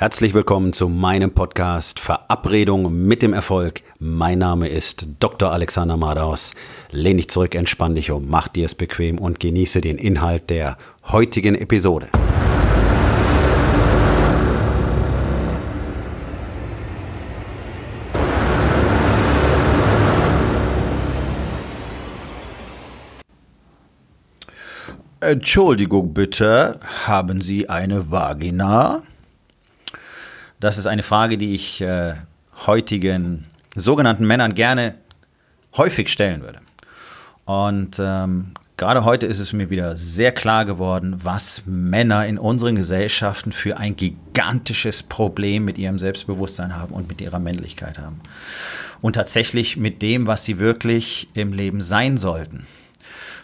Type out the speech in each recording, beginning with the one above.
Herzlich willkommen zu meinem Podcast Verabredung mit dem Erfolg. Mein Name ist Dr. Alexander Madaus. Lehn dich zurück, entspann dich um, mach dir es bequem und genieße den Inhalt der heutigen Episode. Entschuldigung bitte, haben Sie eine Vagina? Das ist eine Frage, die ich äh, heutigen sogenannten Männern gerne häufig stellen würde. Und ähm, gerade heute ist es mir wieder sehr klar geworden, was Männer in unseren Gesellschaften für ein gigantisches Problem mit ihrem Selbstbewusstsein haben und mit ihrer Männlichkeit haben. Und tatsächlich mit dem, was sie wirklich im Leben sein sollten.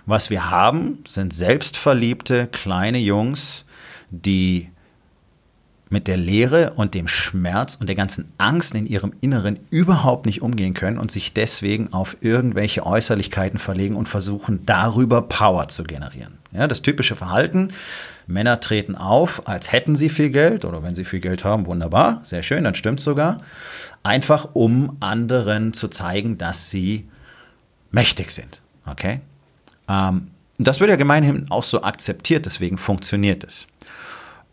Was wir haben, sind selbstverliebte kleine Jungs, die mit der Leere und dem Schmerz und der ganzen Angst in ihrem Inneren überhaupt nicht umgehen können und sich deswegen auf irgendwelche Äußerlichkeiten verlegen und versuchen darüber Power zu generieren. Ja, das typische Verhalten, Männer treten auf, als hätten sie viel Geld oder wenn sie viel Geld haben, wunderbar, sehr schön, dann stimmt sogar, einfach um anderen zu zeigen, dass sie mächtig sind. Okay? Ähm, das wird ja gemeinhin auch so akzeptiert, deswegen funktioniert es.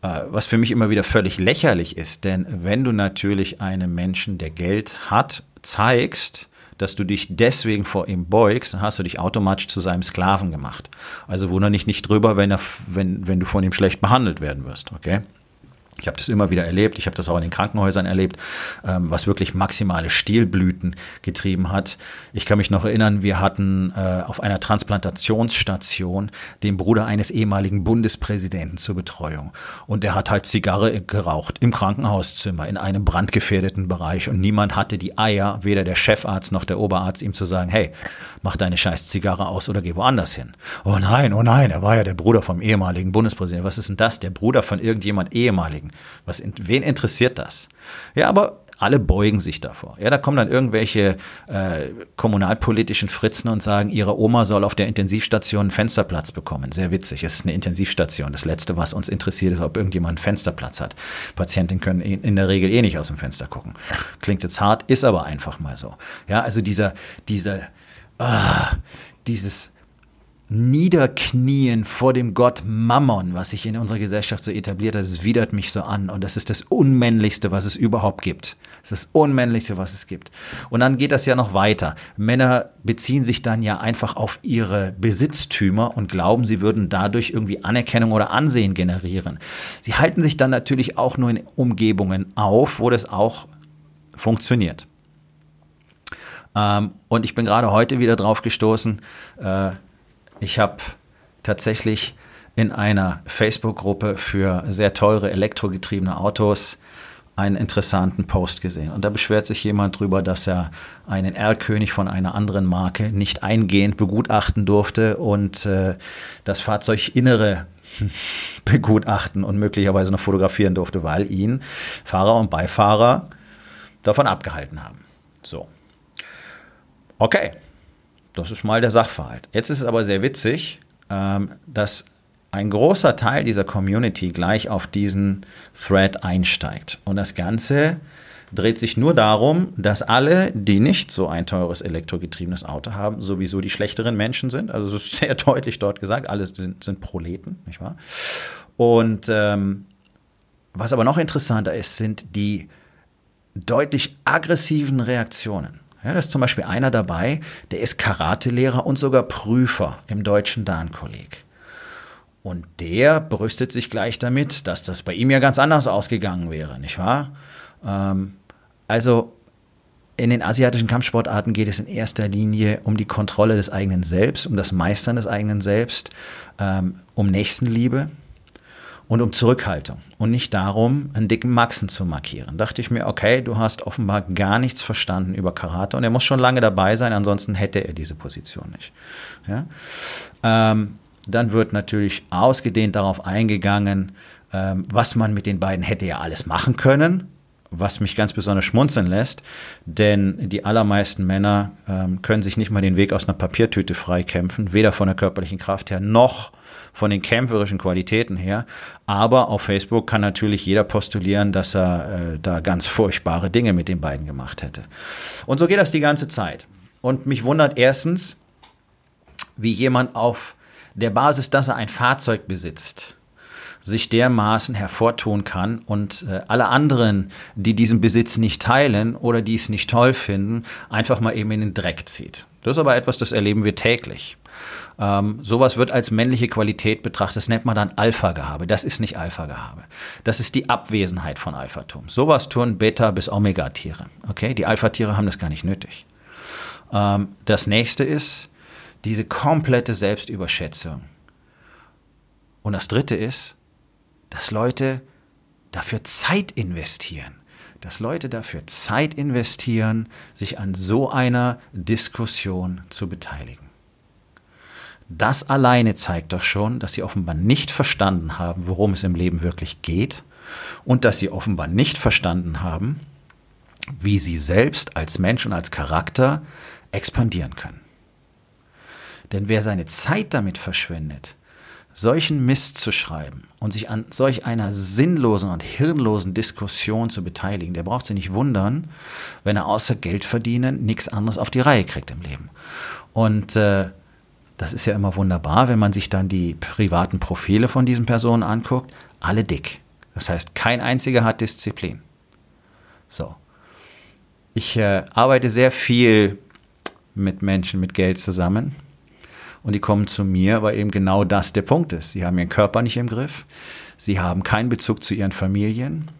Äh, was für mich immer wieder völlig lächerlich ist, denn wenn du natürlich einem Menschen, der Geld hat, zeigst, dass du dich deswegen vor ihm beugst, dann hast du dich automatisch zu seinem Sklaven gemacht. Also wundere dich nicht drüber, wenn, er, wenn, wenn du von ihm schlecht behandelt werden wirst, okay? Ich habe das immer wieder erlebt, ich habe das auch in den Krankenhäusern erlebt, ähm, was wirklich maximale Stilblüten getrieben hat. Ich kann mich noch erinnern, wir hatten äh, auf einer Transplantationsstation den Bruder eines ehemaligen Bundespräsidenten zur Betreuung. Und der hat halt Zigarre geraucht im Krankenhauszimmer in einem brandgefährdeten Bereich. Und niemand hatte die Eier, weder der Chefarzt noch der Oberarzt, ihm zu sagen, hey, mach deine scheiß Zigarre aus oder geh woanders hin. Oh nein, oh nein, er war ja der Bruder vom ehemaligen Bundespräsidenten. Was ist denn das? Der Bruder von irgendjemand ehemaligen. Was, wen interessiert das? Ja, aber alle beugen sich davor. Ja, da kommen dann irgendwelche äh, kommunalpolitischen Fritzen und sagen, ihre Oma soll auf der Intensivstation einen Fensterplatz bekommen. Sehr witzig. Es ist eine Intensivstation. Das Letzte, was uns interessiert, ist, ob irgendjemand einen Fensterplatz hat. Patienten können in der Regel eh nicht aus dem Fenster gucken. Klingt jetzt hart, ist aber einfach mal so. Ja, also dieser, dieser, ah, dieses Niederknien vor dem Gott Mammon, was sich in unserer Gesellschaft so etabliert hat, das widert mich so an. Und das ist das Unmännlichste, was es überhaupt gibt. Das ist das Unmännlichste, was es gibt. Und dann geht das ja noch weiter. Männer beziehen sich dann ja einfach auf ihre Besitztümer und glauben, sie würden dadurch irgendwie Anerkennung oder Ansehen generieren. Sie halten sich dann natürlich auch nur in Umgebungen auf, wo das auch funktioniert. Ähm, und ich bin gerade heute wieder drauf gestoßen, äh, ich habe tatsächlich in einer Facebook-Gruppe für sehr teure elektrogetriebene Autos einen interessanten Post gesehen. Und da beschwert sich jemand drüber, dass er einen R-König von einer anderen Marke nicht eingehend begutachten durfte und äh, das Fahrzeuginnere begutachten und möglicherweise noch fotografieren durfte, weil ihn Fahrer und Beifahrer davon abgehalten haben. So. Okay, das ist mal der Sachverhalt. Jetzt ist es aber sehr witzig, ähm, dass ein großer Teil dieser Community gleich auf diesen Thread einsteigt. Und das Ganze dreht sich nur darum, dass alle, die nicht so ein teures elektrogetriebenes Auto haben, sowieso die schlechteren Menschen sind. Also es ist sehr deutlich dort gesagt, alle sind, sind Proleten, nicht wahr? Und ähm, was aber noch interessanter ist, sind die deutlich aggressiven Reaktionen. Ja, da ist zum Beispiel einer dabei, der ist Karatelehrer und sogar Prüfer im deutschen Dan-Kolleg. Und der brüstet sich gleich damit, dass das bei ihm ja ganz anders ausgegangen wäre, nicht wahr? Ähm, also in den asiatischen Kampfsportarten geht es in erster Linie um die Kontrolle des eigenen Selbst, um das Meistern des eigenen Selbst, ähm, um Nächstenliebe, und um Zurückhaltung und nicht darum, einen dicken Maxen zu markieren. Dachte ich mir, okay, du hast offenbar gar nichts verstanden über Karate und er muss schon lange dabei sein, ansonsten hätte er diese Position nicht. Ja? Ähm, dann wird natürlich ausgedehnt darauf eingegangen, ähm, was man mit den beiden hätte ja alles machen können, was mich ganz besonders schmunzeln lässt, denn die allermeisten Männer ähm, können sich nicht mal den Weg aus einer Papiertüte freikämpfen, weder von der körperlichen Kraft her noch von den kämpferischen Qualitäten her. Aber auf Facebook kann natürlich jeder postulieren, dass er äh, da ganz furchtbare Dinge mit den beiden gemacht hätte. Und so geht das die ganze Zeit. Und mich wundert erstens, wie jemand auf der Basis, dass er ein Fahrzeug besitzt, sich dermaßen hervortun kann und äh, alle anderen, die diesen Besitz nicht teilen oder die es nicht toll finden, einfach mal eben in den Dreck zieht. Das ist aber etwas, das erleben wir täglich. Ähm, sowas wird als männliche Qualität betrachtet. Das nennt man dann Alpha-Gehabe. Das ist nicht Alpha-Gehabe. Das ist die Abwesenheit von Alphatum. Sowas tun Beta- bis Omega-Tiere. Okay? Die Alpha-Tiere haben das gar nicht nötig. Ähm, das nächste ist diese komplette Selbstüberschätzung. Und das dritte ist, dass Leute dafür Zeit investieren. Dass Leute dafür Zeit investieren, sich an so einer Diskussion zu beteiligen. Das alleine zeigt doch schon, dass sie offenbar nicht verstanden haben, worum es im Leben wirklich geht und dass sie offenbar nicht verstanden haben, wie sie selbst als Mensch und als Charakter expandieren können. Denn wer seine Zeit damit verschwendet, solchen Mist zu schreiben und sich an solch einer sinnlosen und hirnlosen Diskussion zu beteiligen, der braucht sich nicht wundern, wenn er außer Geld verdienen nichts anderes auf die Reihe kriegt im Leben. Und äh, das ist ja immer wunderbar, wenn man sich dann die privaten Profile von diesen Personen anguckt, alle dick. Das heißt, kein einziger hat Disziplin. So. Ich äh, arbeite sehr viel mit Menschen mit Geld zusammen und die kommen zu mir, weil eben genau das der Punkt ist. Sie haben ihren Körper nicht im Griff, sie haben keinen Bezug zu ihren Familien,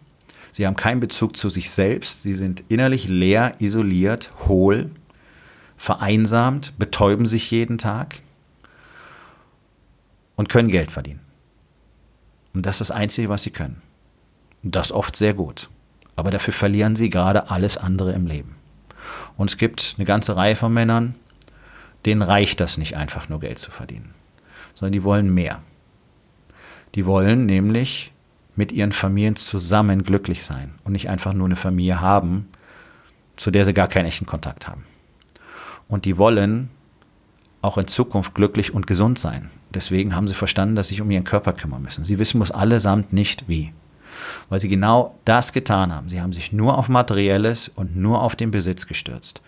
sie haben keinen Bezug zu sich selbst, sie sind innerlich leer, isoliert, hohl, vereinsamt, betäuben sich jeden Tag und können Geld verdienen. Und das ist das Einzige, was sie können. Und das oft sehr gut. Aber dafür verlieren sie gerade alles andere im Leben. Und es gibt eine ganze Reihe von Männern, denen reicht das nicht einfach nur Geld zu verdienen, sondern die wollen mehr. Die wollen nämlich mit ihren Familien zusammen glücklich sein und nicht einfach nur eine Familie haben, zu der sie gar keinen echten Kontakt haben. Und die wollen auch in Zukunft glücklich und gesund sein. Deswegen haben sie verstanden, dass sie sich um ihren Körper kümmern müssen. Sie wissen muss allesamt nicht wie. Weil sie genau das getan haben. Sie haben sich nur auf Materielles und nur auf den Besitz gestürzt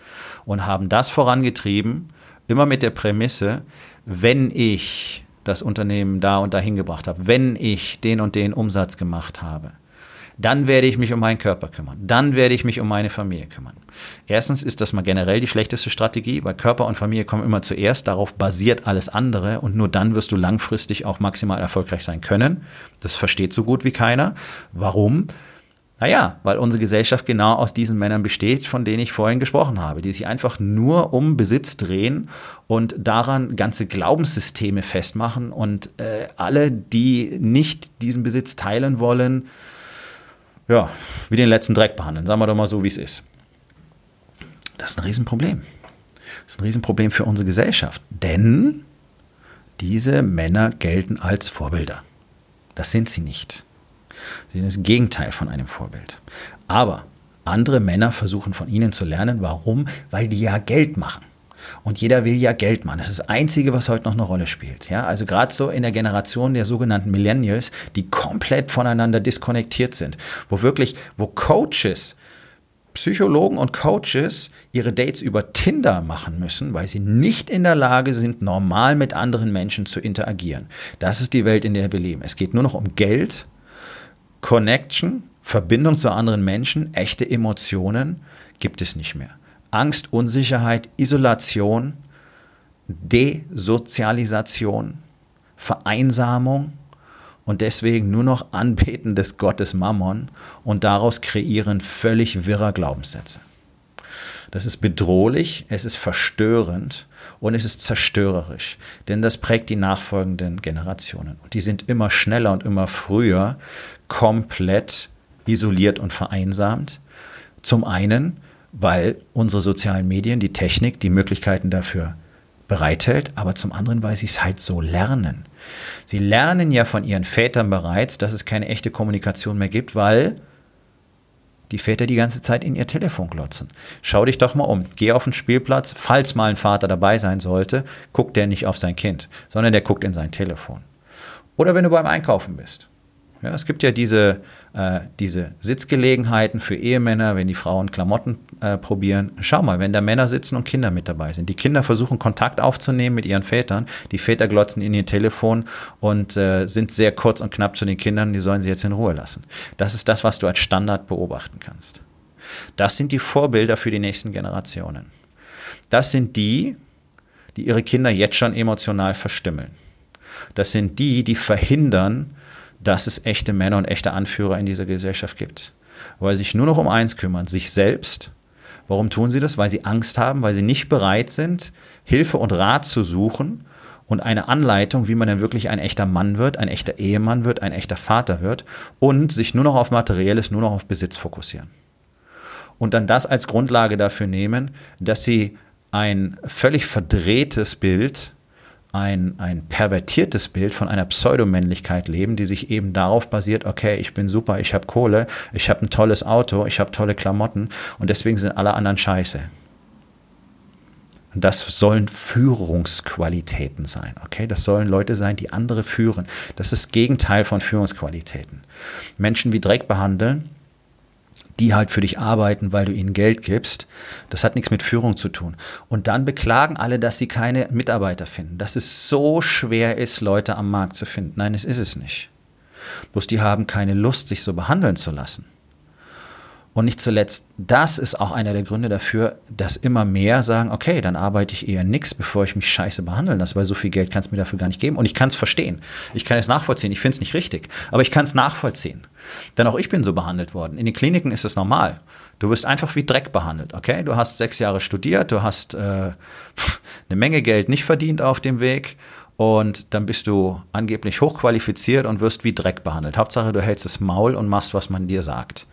und haben das vorangetrieben, immer mit der Prämisse, wenn ich das Unternehmen da und dahin gebracht habe, wenn ich den und den Umsatz gemacht habe, dann werde ich mich um meinen Körper kümmern. Dann werde ich mich um meine Familie kümmern. Erstens ist das mal generell die schlechteste Strategie, weil Körper und Familie kommen immer zuerst. Darauf basiert alles andere und nur dann wirst du langfristig auch maximal erfolgreich sein können. Das versteht so gut wie keiner. Warum? Naja, weil unsere Gesellschaft genau aus diesen Männern besteht, von denen ich vorhin gesprochen habe, die sich einfach nur um Besitz drehen und daran ganze Glaubenssysteme festmachen und äh, alle, die nicht diesen Besitz teilen wollen, ja, wie den letzten Dreck behandeln. Sagen wir doch mal so, wie es ist. Das ist ein Riesenproblem. Das ist ein Riesenproblem für unsere Gesellschaft, denn diese Männer gelten als Vorbilder. Das sind sie nicht. Sie sind das Gegenteil von einem Vorbild. Aber andere Männer versuchen von ihnen zu lernen. Warum? Weil die ja Geld machen. Und jeder will ja Geld machen. Das ist das Einzige, was heute noch eine Rolle spielt. Ja, also gerade so in der Generation der sogenannten Millennials, die komplett voneinander diskonnektiert sind, wo wirklich, wo Coaches, Psychologen und Coaches ihre Dates über Tinder machen müssen, weil sie nicht in der Lage sind, normal mit anderen Menschen zu interagieren. Das ist die Welt, in der wir leben. Es geht nur noch um Geld Connection, Verbindung zu anderen Menschen, echte Emotionen gibt es nicht mehr. Angst, Unsicherheit, Isolation, Desozialisation, Vereinsamung und deswegen nur noch Anbeten des Gottes Mammon und daraus kreieren völlig wirrer Glaubenssätze. Das ist bedrohlich, es ist verstörend und es ist zerstörerisch, denn das prägt die nachfolgenden Generationen. Und die sind immer schneller und immer früher komplett isoliert und vereinsamt. Zum einen, weil unsere sozialen Medien, die Technik, die Möglichkeiten dafür bereithält, aber zum anderen, weil sie es halt so lernen. Sie lernen ja von ihren Vätern bereits, dass es keine echte Kommunikation mehr gibt, weil die Väter die ganze Zeit in ihr Telefon glotzen. Schau dich doch mal um. Geh auf den Spielplatz. Falls mal ein Vater dabei sein sollte, guckt der nicht auf sein Kind, sondern der guckt in sein Telefon. Oder wenn du beim Einkaufen bist. Ja, es gibt ja diese, äh, diese Sitzgelegenheiten für Ehemänner, wenn die Frauen Klamotten äh, probieren. Schau mal, wenn da Männer sitzen und Kinder mit dabei sind. Die Kinder versuchen Kontakt aufzunehmen mit ihren Vätern. Die Väter glotzen in ihr Telefon und äh, sind sehr kurz und knapp zu den Kindern. Die sollen sie jetzt in Ruhe lassen. Das ist das, was du als Standard beobachten kannst. Das sind die Vorbilder für die nächsten Generationen. Das sind die, die ihre Kinder jetzt schon emotional verstümmeln. Das sind die, die verhindern, dass es echte Männer und echte Anführer in dieser Gesellschaft gibt. Weil sie sich nur noch um eins kümmern, sich selbst. Warum tun sie das? Weil sie Angst haben, weil sie nicht bereit sind, Hilfe und Rat zu suchen und eine Anleitung, wie man dann wirklich ein echter Mann wird, ein echter Ehemann wird, ein echter Vater wird und sich nur noch auf Materielles, nur noch auf Besitz fokussieren. Und dann das als Grundlage dafür nehmen, dass sie ein völlig verdrehtes Bild ein, ein pervertiertes Bild von einer Pseudomännlichkeit leben, die sich eben darauf basiert, okay, ich bin super, ich habe Kohle, ich habe ein tolles Auto, ich habe tolle Klamotten und deswegen sind alle anderen scheiße. Das sollen Führungsqualitäten sein, okay? Das sollen Leute sein, die andere führen. Das ist das Gegenteil von Führungsqualitäten. Menschen wie Dreck behandeln, die halt für dich arbeiten, weil du ihnen Geld gibst. Das hat nichts mit Führung zu tun. Und dann beklagen alle, dass sie keine Mitarbeiter finden, dass es so schwer ist, Leute am Markt zu finden. Nein, es ist es nicht. Bloß die haben keine Lust, sich so behandeln zu lassen. Und nicht zuletzt, das ist auch einer der Gründe dafür, dass immer mehr sagen, okay, dann arbeite ich eher nichts, bevor ich mich scheiße behandeln lasse, weil so viel Geld kannst du mir dafür gar nicht geben. Und ich kann es verstehen. Ich kann es nachvollziehen. Ich finde es nicht richtig. Aber ich kann es nachvollziehen. Denn auch ich bin so behandelt worden. In den Kliniken ist es normal. Du wirst einfach wie Dreck behandelt, okay? Du hast sechs Jahre studiert, du hast äh, eine Menge Geld nicht verdient auf dem Weg und dann bist du angeblich hochqualifiziert und wirst wie Dreck behandelt. Hauptsache, du hältst das Maul und machst, was man dir sagt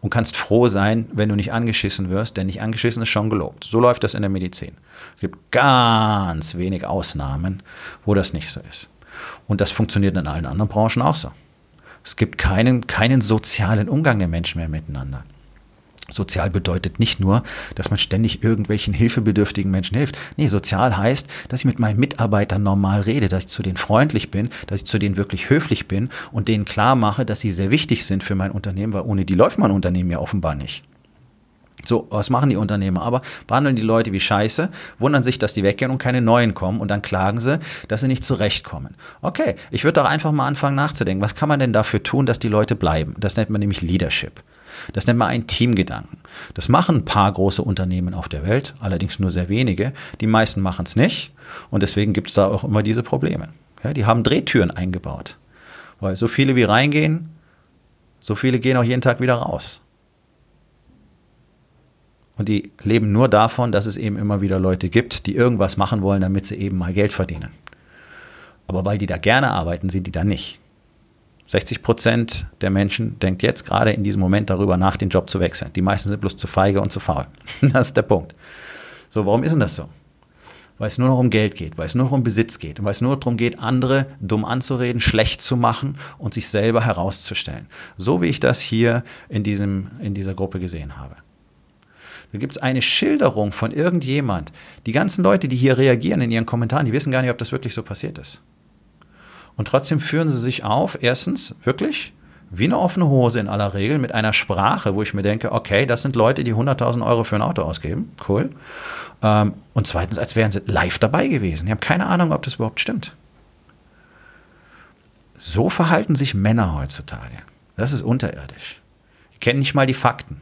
und kannst froh sein, wenn du nicht angeschissen wirst, denn nicht angeschissen ist schon gelobt. So läuft das in der Medizin. Es gibt ganz wenig Ausnahmen, wo das nicht so ist. Und das funktioniert in allen anderen Branchen auch so. Es gibt keinen, keinen sozialen Umgang der Menschen mehr miteinander. Sozial bedeutet nicht nur, dass man ständig irgendwelchen hilfebedürftigen Menschen hilft. Nee, sozial heißt, dass ich mit meinen Mitarbeitern normal rede, dass ich zu denen freundlich bin, dass ich zu denen wirklich höflich bin und denen klar mache, dass sie sehr wichtig sind für mein Unternehmen, weil ohne die läuft mein Unternehmen ja offenbar nicht. So, was machen die Unternehmer? Aber behandeln die Leute wie Scheiße, wundern sich, dass die weggehen und keine neuen kommen und dann klagen sie, dass sie nicht zurechtkommen. Okay, ich würde doch einfach mal anfangen nachzudenken, was kann man denn dafür tun, dass die Leute bleiben? Das nennt man nämlich Leadership. Das nennt man einen Teamgedanken. Das machen ein paar große Unternehmen auf der Welt, allerdings nur sehr wenige. Die meisten machen es nicht und deswegen gibt es da auch immer diese Probleme. Ja, die haben Drehtüren eingebaut, weil so viele wie reingehen, so viele gehen auch jeden Tag wieder raus. Und die leben nur davon, dass es eben immer wieder Leute gibt, die irgendwas machen wollen, damit sie eben mal Geld verdienen. Aber weil die da gerne arbeiten, sind die da nicht. 60 Prozent der Menschen denkt jetzt gerade in diesem Moment darüber nach, den Job zu wechseln. Die meisten sind bloß zu feige und zu faul. Das ist der Punkt. So, warum ist denn das so? Weil es nur noch um Geld geht, weil es nur noch um Besitz geht und weil es nur darum geht, andere dumm anzureden, schlecht zu machen und sich selber herauszustellen. So wie ich das hier in, diesem, in dieser Gruppe gesehen habe. Da gibt es eine Schilderung von irgendjemand. Die ganzen Leute, die hier reagieren in ihren Kommentaren, die wissen gar nicht, ob das wirklich so passiert ist. Und trotzdem führen sie sich auf, erstens, wirklich, wie eine offene Hose in aller Regel, mit einer Sprache, wo ich mir denke, okay, das sind Leute, die 100.000 Euro für ein Auto ausgeben. Cool. Ähm, und zweitens, als wären sie live dabei gewesen. Die haben keine Ahnung, ob das überhaupt stimmt. So verhalten sich Männer heutzutage. Das ist unterirdisch. Die kennen nicht mal die Fakten,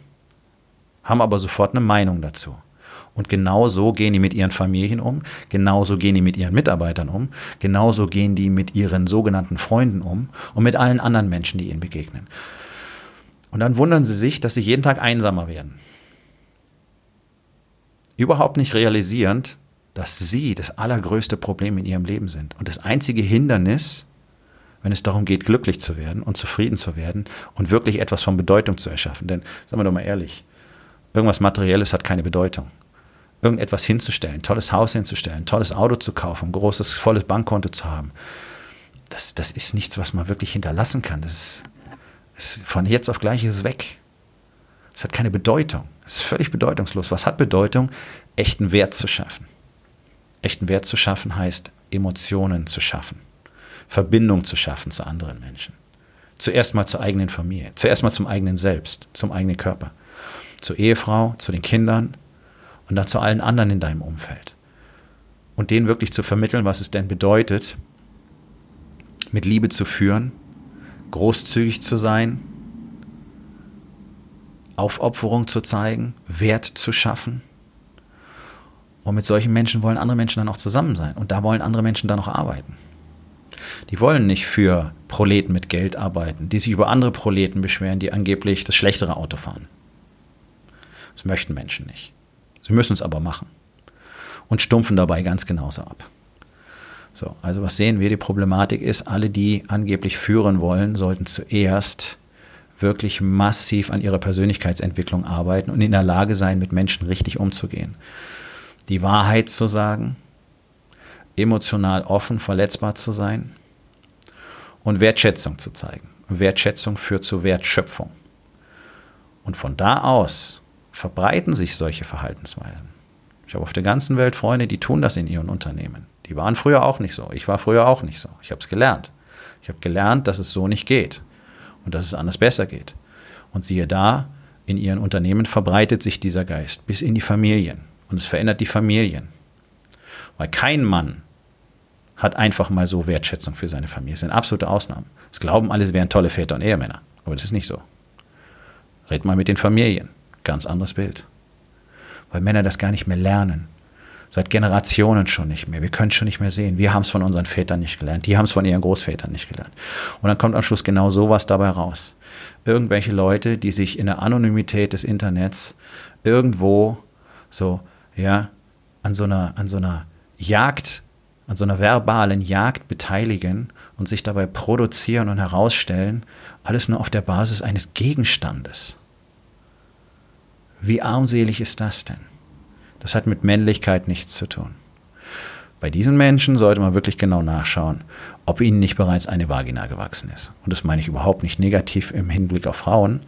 haben aber sofort eine Meinung dazu. Und genau so gehen die mit ihren Familien um, genauso gehen die mit ihren Mitarbeitern um, genauso gehen die mit ihren sogenannten Freunden um und mit allen anderen Menschen, die ihnen begegnen. Und dann wundern sie sich, dass sie jeden Tag einsamer werden. Überhaupt nicht realisierend, dass sie das allergrößte Problem in ihrem Leben sind. Und das einzige Hindernis, wenn es darum geht, glücklich zu werden und zufrieden zu werden und wirklich etwas von Bedeutung zu erschaffen. Denn, sagen wir doch mal ehrlich, irgendwas Materielles hat keine Bedeutung irgendetwas hinzustellen, tolles Haus hinzustellen, tolles Auto zu kaufen, ein großes, volles Bankkonto zu haben. Das, das ist nichts, was man wirklich hinterlassen kann. Das ist, ist von jetzt auf gleich ist es weg. Es hat keine Bedeutung. Es ist völlig bedeutungslos. Was hat Bedeutung? Echten Wert zu schaffen. Echten Wert zu schaffen heißt, Emotionen zu schaffen. Verbindung zu schaffen zu anderen Menschen. Zuerst mal zur eigenen Familie, zuerst mal zum eigenen Selbst, zum eigenen Körper, zur Ehefrau, zu den Kindern und dann zu allen anderen in deinem Umfeld. Und denen wirklich zu vermitteln, was es denn bedeutet, mit Liebe zu führen, großzügig zu sein, Aufopferung zu zeigen, Wert zu schaffen. Und mit solchen Menschen wollen andere Menschen dann auch zusammen sein. Und da wollen andere Menschen dann auch arbeiten. Die wollen nicht für Proleten mit Geld arbeiten, die sich über andere Proleten beschweren, die angeblich das schlechtere Auto fahren. Das möchten Menschen nicht. Sie müssen es aber machen. Und stumpfen dabei ganz genauso ab. So, also was sehen wir? Die Problematik ist, alle, die angeblich führen wollen, sollten zuerst wirklich massiv an ihrer Persönlichkeitsentwicklung arbeiten und in der Lage sein, mit Menschen richtig umzugehen. Die Wahrheit zu sagen, emotional offen, verletzbar zu sein und Wertschätzung zu zeigen. Wertschätzung führt zu Wertschöpfung. Und von da aus verbreiten sich solche Verhaltensweisen. Ich habe auf der ganzen Welt Freunde, die tun das in ihren Unternehmen. Die waren früher auch nicht so. Ich war früher auch nicht so. Ich habe es gelernt. Ich habe gelernt, dass es so nicht geht und dass es anders besser geht. Und siehe da, in ihren Unternehmen verbreitet sich dieser Geist bis in die Familien. Und es verändert die Familien. Weil kein Mann hat einfach mal so Wertschätzung für seine Familie. Das sind absolute Ausnahmen. Es glauben alle, sie wären tolle Väter und Ehemänner. Aber das ist nicht so. Red mal mit den Familien. Ganz anderes Bild. Weil Männer das gar nicht mehr lernen. Seit Generationen schon nicht mehr. Wir können es schon nicht mehr sehen. Wir haben es von unseren Vätern nicht gelernt. Die haben es von ihren Großvätern nicht gelernt. Und dann kommt am Schluss genau sowas dabei raus. Irgendwelche Leute, die sich in der Anonymität des Internets irgendwo so, ja, an so einer, an so einer Jagd, an so einer verbalen Jagd beteiligen und sich dabei produzieren und herausstellen, alles nur auf der Basis eines Gegenstandes. Wie armselig ist das denn? Das hat mit Männlichkeit nichts zu tun. Bei diesen Menschen sollte man wirklich genau nachschauen, ob ihnen nicht bereits eine Vagina gewachsen ist. Und das meine ich überhaupt nicht negativ im Hinblick auf Frauen,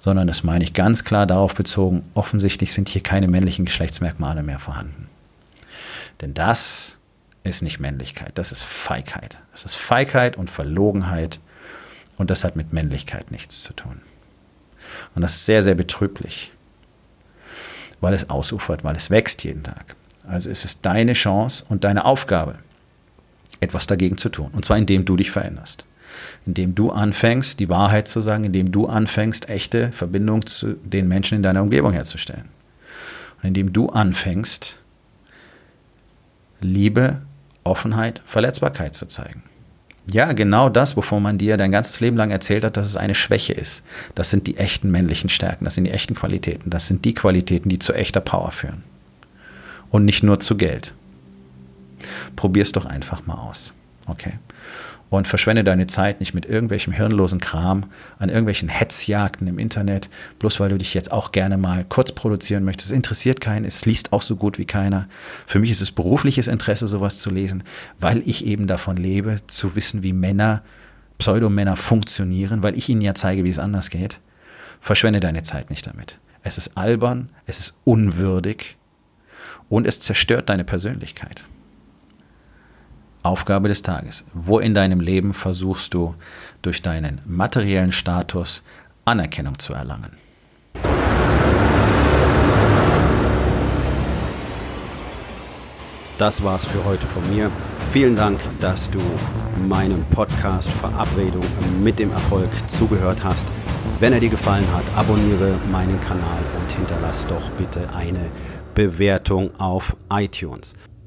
sondern das meine ich ganz klar darauf bezogen, offensichtlich sind hier keine männlichen Geschlechtsmerkmale mehr vorhanden. Denn das ist nicht Männlichkeit, das ist Feigheit. Das ist Feigheit und Verlogenheit und das hat mit Männlichkeit nichts zu tun. Und das ist sehr, sehr betrüblich weil es ausufert, weil es wächst jeden Tag. Also ist es deine Chance und deine Aufgabe, etwas dagegen zu tun. Und zwar indem du dich veränderst. Indem du anfängst, die Wahrheit zu sagen, indem du anfängst, echte Verbindung zu den Menschen in deiner Umgebung herzustellen. Und indem du anfängst, Liebe, Offenheit, Verletzbarkeit zu zeigen. Ja, genau das, wovon man dir dein ganzes Leben lang erzählt hat, dass es eine Schwäche ist. Das sind die echten männlichen Stärken, das sind die echten Qualitäten, das sind die Qualitäten, die zu echter Power führen. Und nicht nur zu Geld. Probier's doch einfach mal aus. Okay? Und verschwende deine Zeit nicht mit irgendwelchem hirnlosen Kram an irgendwelchen Hetzjagden im Internet, bloß weil du dich jetzt auch gerne mal kurz produzieren möchtest. Es interessiert keinen, es liest auch so gut wie keiner. Für mich ist es berufliches Interesse, sowas zu lesen, weil ich eben davon lebe, zu wissen, wie Männer, Pseudomänner funktionieren, weil ich ihnen ja zeige, wie es anders geht. Verschwende deine Zeit nicht damit. Es ist albern, es ist unwürdig und es zerstört deine Persönlichkeit. Aufgabe des Tages. Wo in deinem Leben versuchst du durch deinen materiellen Status Anerkennung zu erlangen? Das war's für heute von mir. Vielen Dank, dass du meinem Podcast Verabredung mit dem Erfolg zugehört hast. Wenn er dir gefallen hat, abonniere meinen Kanal und hinterlass doch bitte eine Bewertung auf iTunes.